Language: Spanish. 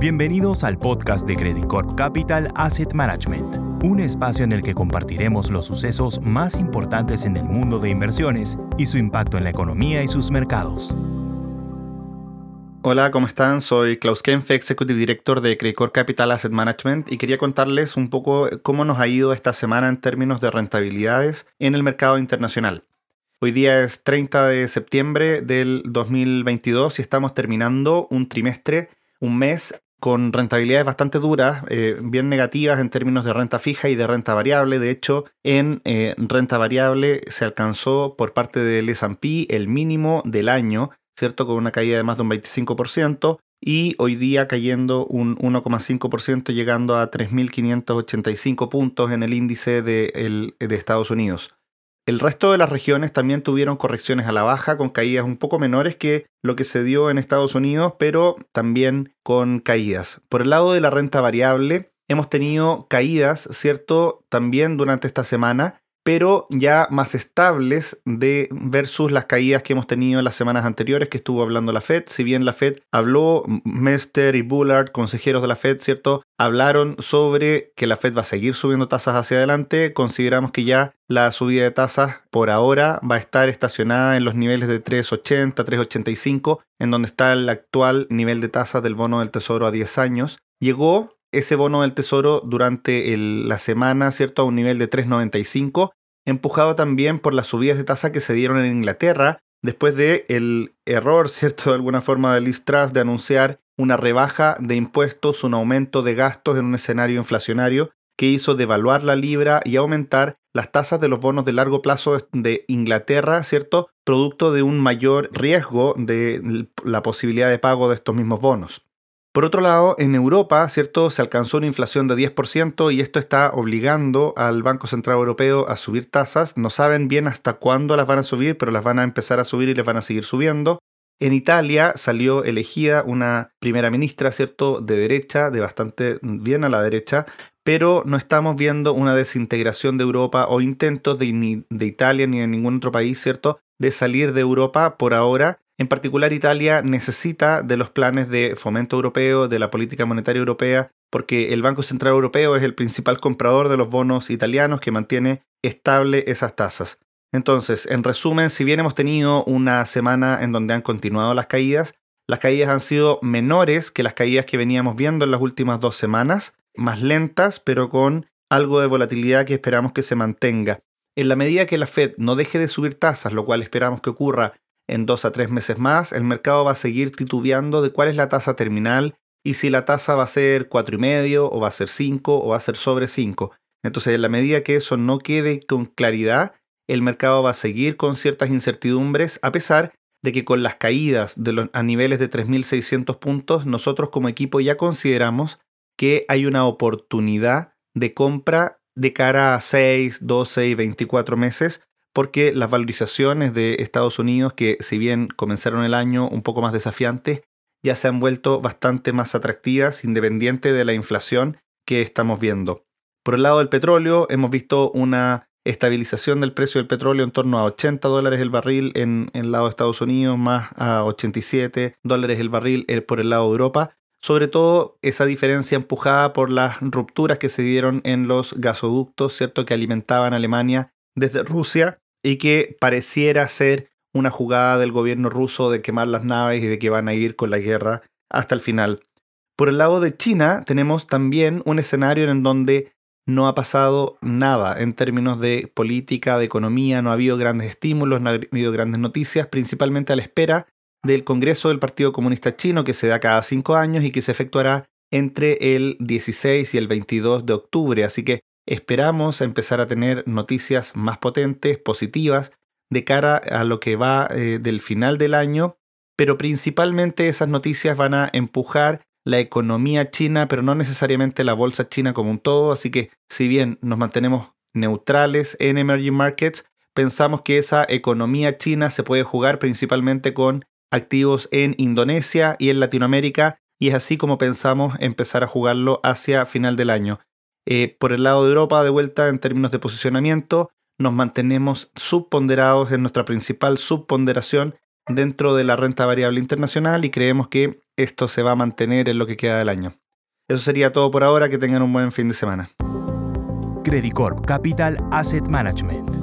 Bienvenidos al podcast de Credit Corp Capital Asset Management, un espacio en el que compartiremos los sucesos más importantes en el mundo de inversiones y su impacto en la economía y sus mercados. Hola, ¿cómo están? Soy Klaus Kempf, Executive Director de Credit Corp Capital Asset Management y quería contarles un poco cómo nos ha ido esta semana en términos de rentabilidades en el mercado internacional. Hoy día es 30 de septiembre del 2022 y estamos terminando un trimestre, un mes con rentabilidades bastante duras, eh, bien negativas en términos de renta fija y de renta variable. De hecho, en eh, renta variable se alcanzó por parte del S&P el mínimo del año, ¿cierto? Con una caída de más de un 25% y hoy día cayendo un 1,5% llegando a 3.585 puntos en el índice de, de Estados Unidos. El resto de las regiones también tuvieron correcciones a la baja, con caídas un poco menores que lo que se dio en Estados Unidos, pero también con caídas. Por el lado de la renta variable, hemos tenido caídas, ¿cierto? También durante esta semana, pero ya más estables de versus las caídas que hemos tenido en las semanas anteriores que estuvo hablando la Fed. Si bien la Fed habló, Mester y Bullard, consejeros de la Fed, ¿cierto? Hablaron sobre que la Fed va a seguir subiendo tasas hacia adelante. Consideramos que ya la subida de tasas por ahora va a estar estacionada en los niveles de 3,80, 3,85, en donde está el actual nivel de tasas del bono del tesoro a 10 años. Llegó ese bono del tesoro durante la semana, ¿cierto? A un nivel de 3,95 empujado también por las subidas de tasa que se dieron en Inglaterra después de el error, ¿cierto? De alguna forma de Liz Truss de anunciar una rebaja de impuestos, un aumento de gastos en un escenario inflacionario que hizo devaluar la libra y aumentar las tasas de los bonos de largo plazo de Inglaterra, ¿cierto? Producto de un mayor riesgo de la posibilidad de pago de estos mismos bonos. Por otro lado, en Europa, ¿cierto? Se alcanzó una inflación de 10% y esto está obligando al Banco Central Europeo a subir tasas. No saben bien hasta cuándo las van a subir, pero las van a empezar a subir y les van a seguir subiendo. En Italia salió elegida una primera ministra, ¿cierto?, de derecha, de bastante bien a la derecha, pero no estamos viendo una desintegración de Europa o intentos de, Italia ni de ningún otro país, ¿cierto?, de salir de Europa por ahora en particular, Italia necesita de los planes de fomento europeo, de la política monetaria europea, porque el Banco Central Europeo es el principal comprador de los bonos italianos que mantiene estable esas tasas. Entonces, en resumen, si bien hemos tenido una semana en donde han continuado las caídas, las caídas han sido menores que las caídas que veníamos viendo en las últimas dos semanas, más lentas, pero con algo de volatilidad que esperamos que se mantenga. En la medida que la Fed no deje de subir tasas, lo cual esperamos que ocurra en dos a tres meses más, el mercado va a seguir titubeando de cuál es la tasa terminal y si la tasa va a ser cuatro y medio o va a ser 5 o va a ser sobre 5. Entonces, en la medida que eso no quede con claridad, el mercado va a seguir con ciertas incertidumbres, a pesar de que con las caídas a niveles de 3.600 puntos, nosotros como equipo ya consideramos que hay una oportunidad de compra de cara a 6, 12 y 24 meses porque las valorizaciones de Estados Unidos, que si bien comenzaron el año un poco más desafiantes, ya se han vuelto bastante más atractivas independiente de la inflación que estamos viendo. Por el lado del petróleo, hemos visto una estabilización del precio del petróleo en torno a 80 dólares el barril en, el lado de Estados Unidos, más a 87 dólares el barril eh, por el lado de Europa. Sobre todo esa diferencia empujada por las rupturas que se dieron en los gasoductos, ¿cierto? Que alimentaban a Alemania desde Rusia y que pareciera ser una jugada del gobierno ruso de quemar las naves y de que van a ir con la guerra hasta el final. Por el lado de China tenemos también un escenario en donde no ha pasado nada en términos de política, de economía, no ha habido grandes estímulos, no ha habido grandes noticias, principalmente a la espera del Congreso del Partido Comunista Chino que se da cada cinco años y que se efectuará entre el 16 y el 22 de octubre. Así que esperamos empezar a tener noticias más potentes, positivas, de cara a lo que va eh, del final del año, pero principalmente esas noticias van a empujar la economía china, pero no necesariamente la bolsa china como un todo, así que si bien nos mantenemos neutrales en emerging markets, pensamos que esa economía china se puede jugar principalmente con activos en Indonesia y en Latinoamérica, y es así como pensamos empezar a jugarlo hacia final del año. Eh, por el lado de Europa, de vuelta en términos de posicionamiento, nos mantenemos subponderados en nuestra principal subponderación dentro de la renta variable internacional y creemos que esto se va a mantener en lo que queda del año. Eso sería todo por ahora, que tengan un buen fin de semana. Credicorp Capital Asset Management